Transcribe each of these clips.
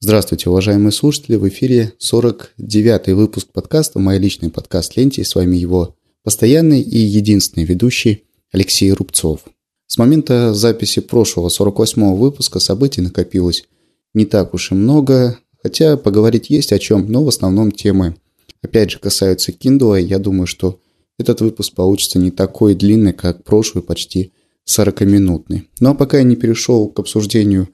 Здравствуйте, уважаемые слушатели! В эфире 49-й выпуск подкаста «Моя личная подкаст-ленте». С вами его постоянный и единственный ведущий Алексей Рубцов. С момента записи прошлого 48-го выпуска событий накопилось не так уж и много, хотя поговорить есть о чем, но в основном темы, опять же, касаются Kindle, я думаю, что этот выпуск получится не такой длинный, как прошлый, почти 40-минутный. Ну а пока я не перешел к обсуждению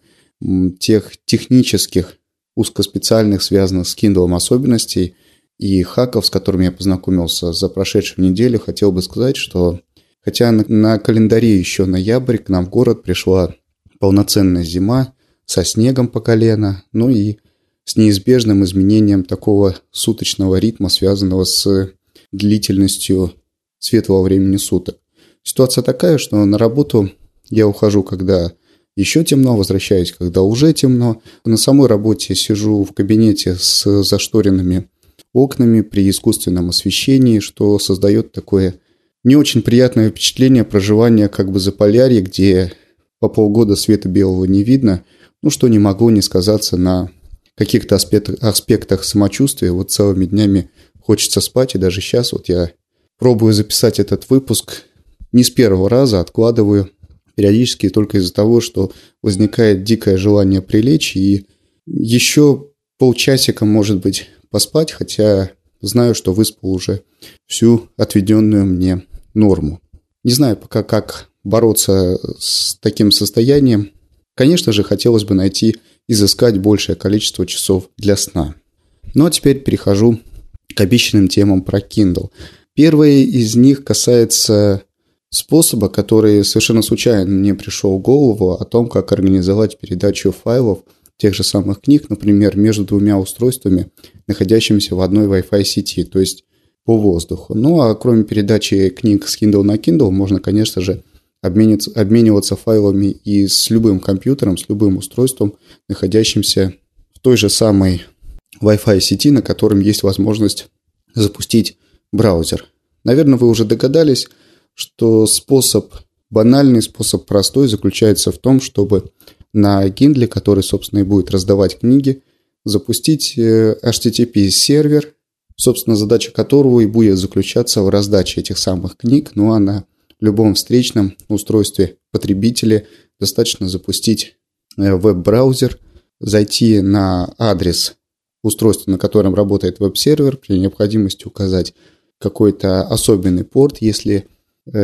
тех технических, узкоспециальных, связанных с Kindle особенностей и хаков, с которыми я познакомился за прошедшую неделю, хотел бы сказать, что хотя на, на календаре еще ноябрь, к нам в город пришла полноценная зима со снегом по колено, ну и с неизбежным изменением такого суточного ритма, связанного с длительностью светлого времени суток. Ситуация такая, что на работу я ухожу, когда еще темно, возвращаюсь, когда уже темно. На самой работе сижу в кабинете с зашторенными окнами при искусственном освещении, что создает такое не очень приятное впечатление проживания как бы за полярье, где по полгода света белого не видно, ну что не могло не сказаться на каких-то аспектах, аспектах самочувствия. Вот целыми днями хочется спать, и даже сейчас вот я пробую записать этот выпуск не с первого раза, откладываю периодически только из-за того, что возникает дикое желание прилечь и еще полчасика, может быть, поспать, хотя знаю, что выспал уже всю отведенную мне норму. Не знаю пока, как бороться с таким состоянием. Конечно же, хотелось бы найти, изыскать большее количество часов для сна. Ну а теперь перехожу к обещанным темам про Kindle. Первое из них касается способа, который совершенно случайно мне пришел в голову о том, как организовать передачу файлов тех же самых книг, например, между двумя устройствами, находящимися в одной Wi-Fi сети, то есть по воздуху. Ну а кроме передачи книг с Kindle на Kindle, можно, конечно же, обмениваться, файлами и с любым компьютером, с любым устройством, находящимся в той же самой Wi-Fi сети, на котором есть возможность запустить браузер. Наверное, вы уже догадались, что способ, банальный способ простой заключается в том, чтобы на Kindle, который, собственно, и будет раздавать книги, запустить э, HTTP-сервер, собственно, задача которого и будет заключаться в раздаче этих самых книг, ну а на любом встречном устройстве потребителя достаточно запустить э, веб-браузер, зайти на адрес устройства, на котором работает веб-сервер, при необходимости указать какой-то особенный порт, если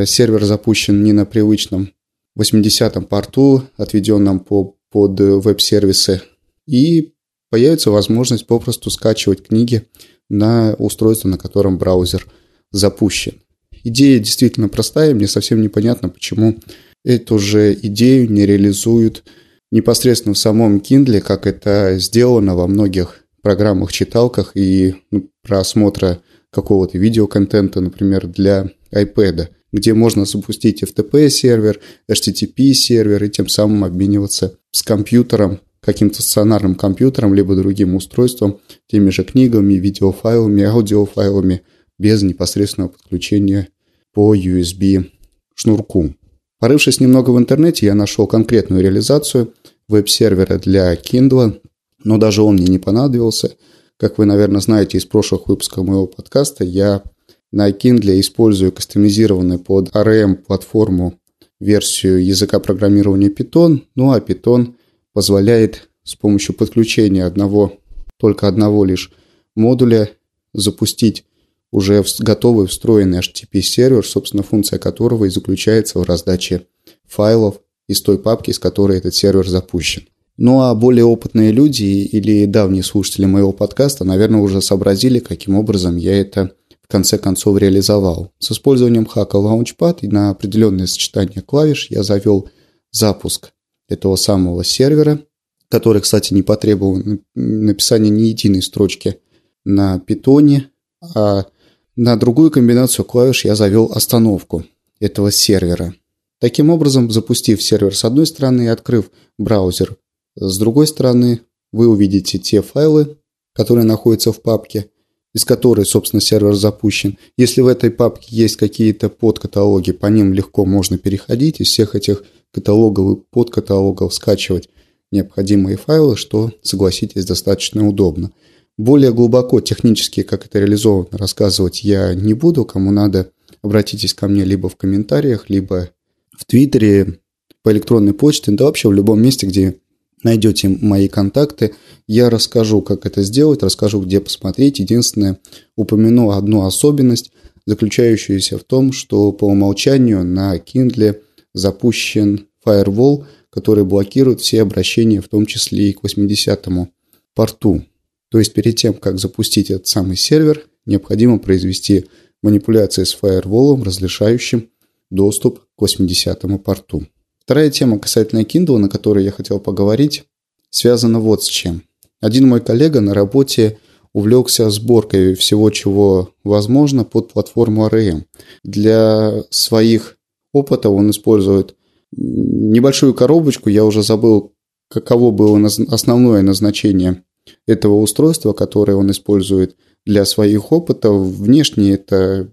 сервер запущен не на привычном 80-м порту, отведенном по, под веб-сервисы, и появится возможность попросту скачивать книги на устройство, на котором браузер запущен. Идея действительно простая, мне совсем непонятно, почему эту же идею не реализуют непосредственно в самом Kindle, как это сделано во многих программах-читалках и ну, просмотра какого-то видеоконтента, например, для iPad где можно запустить FTP-сервер, HTTP-сервер и тем самым обмениваться с компьютером, каким-то стационарным компьютером, либо другим устройством, теми же книгами, видеофайлами, аудиофайлами, без непосредственного подключения по USB шнурку. Порывшись немного в интернете, я нашел конкретную реализацию веб-сервера для Kindle, но даже он мне не понадобился. Как вы, наверное, знаете из прошлых выпусков моего подкаста, я на Kindle использую кастомизированную под ARM-платформу версию языка программирования Python, ну а Python позволяет с помощью подключения одного, только одного лишь модуля запустить уже готовый встроенный HTTP-сервер, собственно, функция которого и заключается в раздаче файлов из той папки, с которой этот сервер запущен. Ну а более опытные люди или давние слушатели моего подкаста, наверное, уже сообразили, каким образом я это конце концов реализовал. С использованием хака Launchpad и на определенное сочетание клавиш я завел запуск этого самого сервера, который, кстати, не потребовал написания ни единой строчки на питоне, а на другую комбинацию клавиш я завел остановку этого сервера. Таким образом, запустив сервер с одной стороны и открыв браузер с другой стороны, вы увидите те файлы, которые находятся в папке, из которой, собственно, сервер запущен. Если в этой папке есть какие-то подкаталоги, по ним легко можно переходить, из всех этих каталогов и подкаталогов скачивать необходимые файлы, что, согласитесь, достаточно удобно. Более глубоко технически, как это реализовано, рассказывать я не буду. Кому надо, обратитесь ко мне либо в комментариях, либо в Твиттере, по электронной почте, да вообще в любом месте, где найдете мои контакты, я расскажу, как это сделать, расскажу, где посмотреть. Единственное, упомяну одну особенность, заключающуюся в том, что по умолчанию на Kindle запущен Firewall, который блокирует все обращения, в том числе и к 80-му порту. То есть перед тем, как запустить этот самый сервер, необходимо произвести манипуляции с Firewall, разрешающим доступ к 80-му порту. Вторая тема касательно Kindle, на которой я хотел поговорить, связана вот с чем. Один мой коллега на работе увлекся сборкой всего, чего возможно под платформу RM. Для своих опытов он использует небольшую коробочку, я уже забыл, каково было основное назначение этого устройства, которое он использует для своих опытов. Внешне это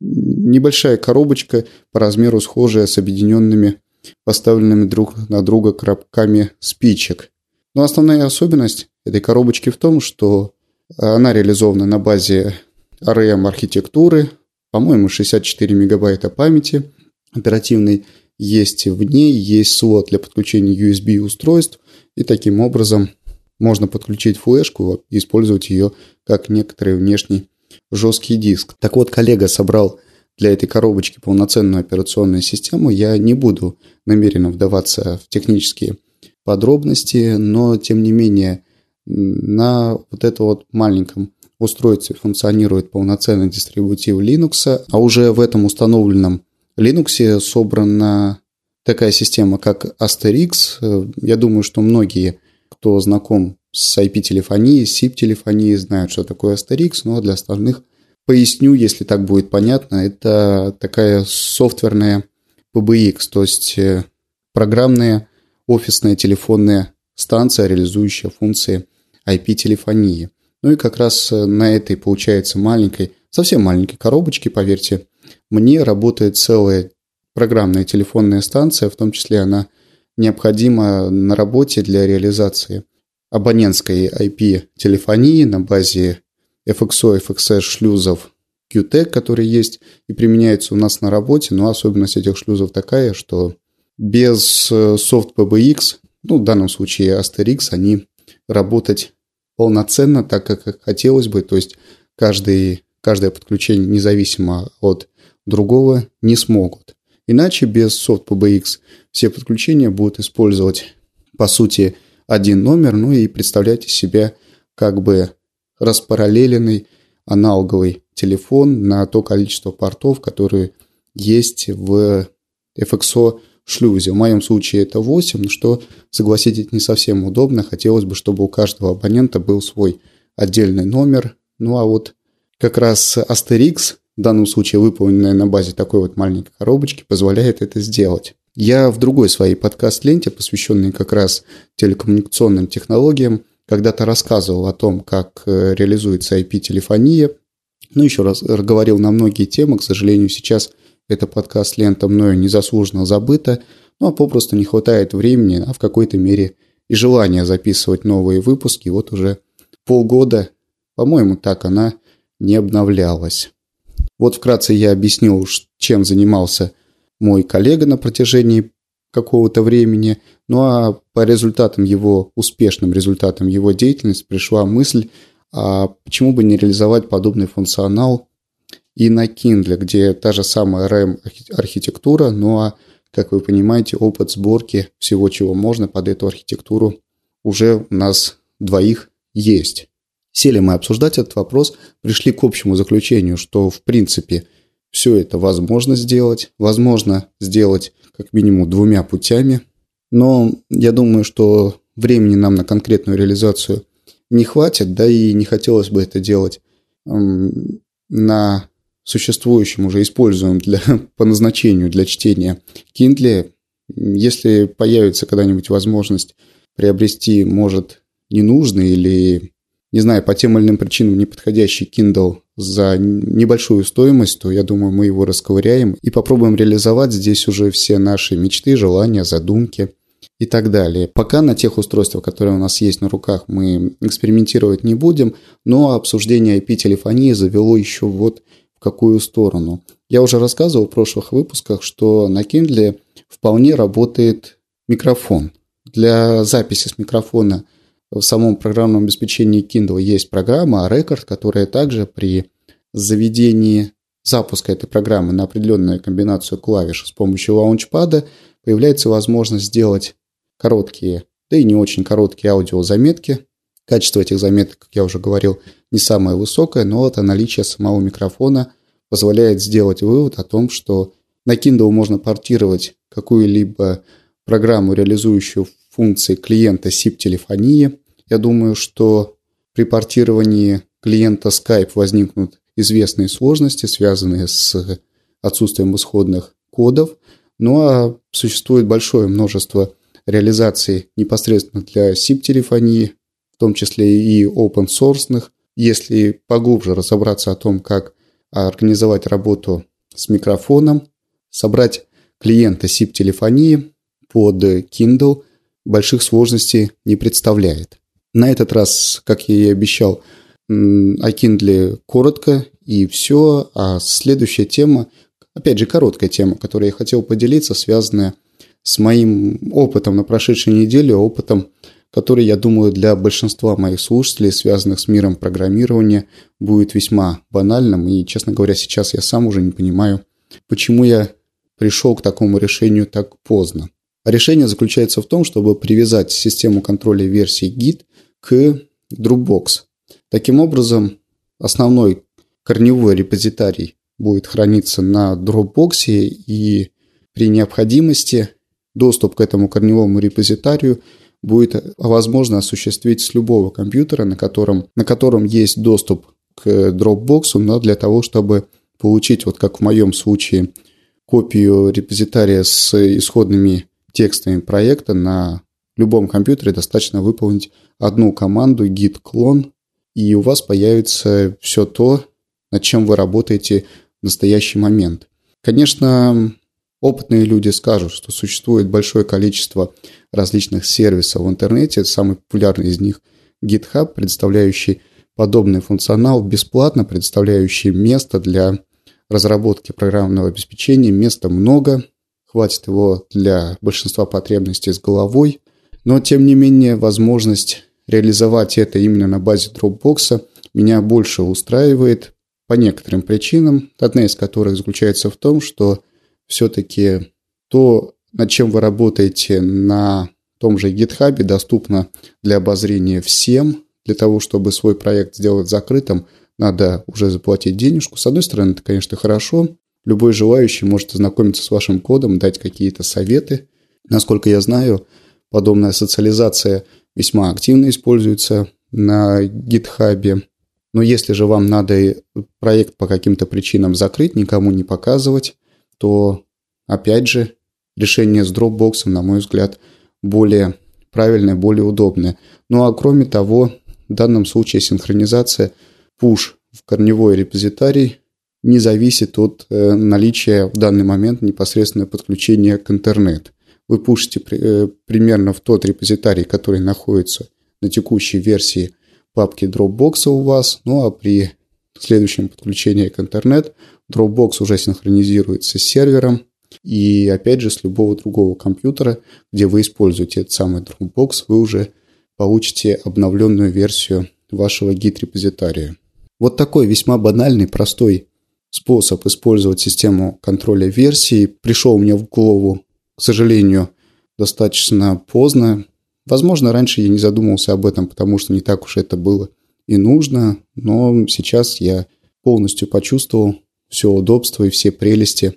небольшая коробочка по размеру схожая с объединенными поставленными друг на друга коробками спичек. Но основная особенность этой коробочки в том, что она реализована на базе ARM-архитектуры, по-моему, 64 мегабайта памяти оперативной есть в ней, есть слот для подключения USB устройств, и таким образом можно подключить флешку и использовать ее как некоторый внешний жесткий диск. Так вот, коллега собрал для этой коробочки полноценную операционную систему. Я не буду намеренно вдаваться в технические подробности, но тем не менее на вот этом вот маленьком устройстве функционирует полноценный дистрибутив Linux, а уже в этом установленном Linux собрана такая система, как Asterix. Я думаю, что многие, кто знаком с IP-телефонией, SIP-телефонией, знают, что такое Asterix, но для остальных поясню, если так будет понятно. Это такая софтверная PBX, то есть э, программная офисная телефонная станция, реализующая функции IP-телефонии. Ну и как раз э, на этой, получается, маленькой, совсем маленькой коробочке, поверьте, мне работает целая программная телефонная станция, в том числе она необходима на работе для реализации абонентской IP-телефонии на базе FXO, FXS шлюзов QTEC, которые есть и применяются у нас на работе, но особенность этих шлюзов такая, что без э, софт PBX, ну, в данном случае Asterix, они работать полноценно, так как хотелось бы, то есть каждый, каждое подключение независимо от другого не смогут. Иначе без софт PBX все подключения будут использовать, по сути, один номер, ну и представлять из себя как бы распараллеленный аналоговый телефон на то количество портов, которые есть в FXO шлюзе. В моем случае это 8, что, согласитесь, не совсем удобно. Хотелось бы, чтобы у каждого абонента был свой отдельный номер. Ну а вот как раз Asterix, в данном случае выполненная на базе такой вот маленькой коробочки, позволяет это сделать. Я в другой своей подкаст-ленте, посвященной как раз телекоммуникационным технологиям, когда-то рассказывал о том, как э, реализуется IP-телефония. Ну, еще раз говорил на многие темы. К сожалению, сейчас эта подкаст-лента мною незаслуженно забыта, ну, а попросту не хватает времени, а в какой-то мере и желания записывать новые выпуски. Вот уже полгода, по-моему, так она не обновлялась. Вот вкратце я объяснил, чем занимался мой коллега на протяжении какого-то времени. Ну а по результатам его, успешным результатам его деятельности пришла мысль, а почему бы не реализовать подобный функционал и на Kindle, где та же самая RAM-архитектура, ну а, как вы понимаете, опыт сборки всего, чего можно под эту архитектуру уже у нас двоих есть. Сели мы обсуждать этот вопрос, пришли к общему заключению, что в принципе все это возможно сделать, возможно сделать как минимум двумя путями. Но я думаю, что времени нам на конкретную реализацию не хватит, да и не хотелось бы это делать на существующем, уже используем для, по назначению для чтения Kindle. Если появится когда-нибудь возможность приобрести, может, ненужный или, не знаю, по тем или иным причинам неподходящий Kindle за небольшую стоимость, то я думаю, мы его расковыряем и попробуем реализовать здесь уже все наши мечты, желания, задумки. и так далее. Пока на тех устройствах, которые у нас есть на руках, мы экспериментировать не будем, но обсуждение IP-телефонии завело еще вот в какую сторону. Я уже рассказывал в прошлых выпусках, что на Kindle вполне работает микрофон. Для записи с микрофона в самом программном обеспечении Kindle есть программа Record, которая также при заведении запуска этой программы на определенную комбинацию клавиш с помощью лаунчпада появляется возможность сделать короткие, да и не очень короткие аудиозаметки. Качество этих заметок, как я уже говорил, не самое высокое, но это наличие самого микрофона позволяет сделать вывод о том, что на Kindle можно портировать какую-либо программу, реализующую функции клиента SIP-телефонии. Я думаю, что при портировании клиента Skype возникнут известные сложности, связанные с отсутствием исходных кодов. Ну а существует большое множество реализаций непосредственно для SIP-телефонии, в том числе и open-source. Если поглубже разобраться о том, как организовать работу с микрофоном, собрать клиента SIP-телефонии под Kindle больших сложностей не представляет. На этот раз, как я и обещал, о Kindle коротко и все, а следующая тема, опять же, короткая тема, которой я хотел поделиться, связанная с моим опытом на прошедшей неделе, опытом, который, я думаю, для большинства моих слушателей, связанных с миром программирования, будет весьма банальным. И, честно говоря, сейчас я сам уже не понимаю, почему я пришел к такому решению так поздно. Решение заключается в том, чтобы привязать систему контроля версий Git к Dropbox. Таким образом, основной корневой репозитарий будет храниться на Dropbox, и при необходимости доступ к этому корневому репозитарию будет возможно осуществить с любого компьютера, на котором, на котором есть доступ к Dropbox, но для того, чтобы получить, вот как в моем случае, копию репозитария с исходными текстами проекта на любом компьютере достаточно выполнить одну команду git clone и у вас появится все то, над чем вы работаете в настоящий момент. Конечно, опытные люди скажут, что существует большое количество различных сервисов в интернете. Самый популярный из них GitHub, представляющий подобный функционал бесплатно, предоставляющий место для разработки программного обеспечения. Места много, хватит его для большинства потребностей с головой, но тем не менее возможность реализовать это именно на базе Dropbox меня больше устраивает по некоторым причинам, одна из которых заключается в том, что все-таки то, над чем вы работаете на том же GitHub, доступно для обозрения всем. Для того, чтобы свой проект сделать закрытым, надо уже заплатить денежку. С одной стороны, это, конечно, хорошо. Любой желающий может ознакомиться с вашим кодом, дать какие-то советы. Насколько я знаю, подобная социализация весьма активно используется на GitHub. Но если же вам надо проект по каким-то причинам закрыть, никому не показывать, то, опять же, решение с Dropbox, на мой взгляд, более правильное, более удобное. Ну а кроме того, в данном случае синхронизация push в корневой репозитарий не зависит от э, наличия в данный момент непосредственного подключения к интернету. Вы пушите э, примерно в тот репозитарий, который находится на текущей версии папки Dropbox у вас, ну а при следующем подключении к интернет Dropbox уже синхронизируется с сервером. И опять же с любого другого компьютера, где вы используете этот самый Dropbox, вы уже получите обновленную версию вашего гид-репозитария. Вот такой весьма банальный, простой способ использовать систему контроля версий пришел мне в голову к сожалению, достаточно поздно. Возможно, раньше я не задумывался об этом, потому что не так уж это было и нужно, но сейчас я полностью почувствовал все удобство и все прелести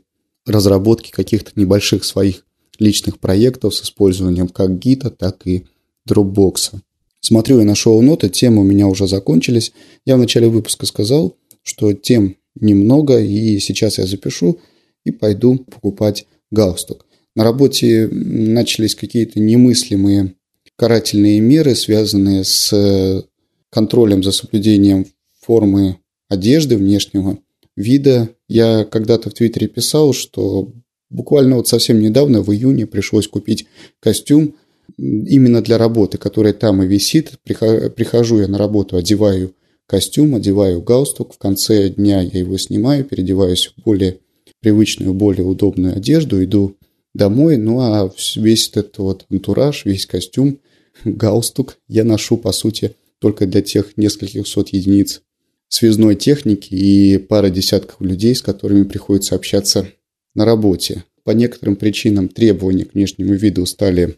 разработки каких-то небольших своих личных проектов с использованием как гита, так и Dropbox. Смотрю я на шоу-ноты, темы у меня уже закончились. Я в начале выпуска сказал, что тем немного, и сейчас я запишу и пойду покупать галстук. На работе начались какие-то немыслимые карательные меры, связанные с э, контролем за соблюдением формы одежды, внешнего вида. Я когда-то в Твиттере писал, что буквально вот совсем недавно, в июне, пришлось купить костюм именно для работы, которая там и висит. Прихожу я на работу, одеваю костюм, одеваю галстук. В конце дня я его снимаю, переодеваюсь в более привычную, более удобную одежду, иду домой. Ну а весь этот вот антураж, весь костюм, галстук я ношу, по сути, только для тех нескольких сот единиц связной техники и пара десятков людей, с которыми приходится общаться на работе. По некоторым причинам требования к внешнему виду стали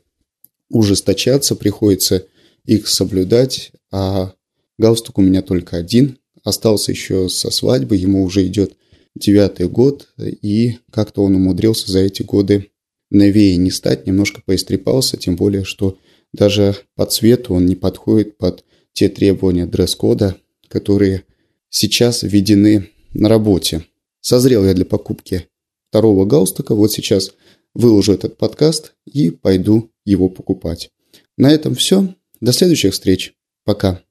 ужесточаться, приходится их соблюдать, а галстук у меня только один, остался еще со свадьбы, ему уже идет девятый год, и как-то он умудрился за эти годы новее не стать, немножко поистрепался, тем более, что даже по цвету он не подходит под те требования дресс-кода, которые сейчас введены на работе. Созрел я для покупки второго галстука, вот сейчас выложу этот подкаст и пойду его покупать. На этом все. До следующих встреч. Пока.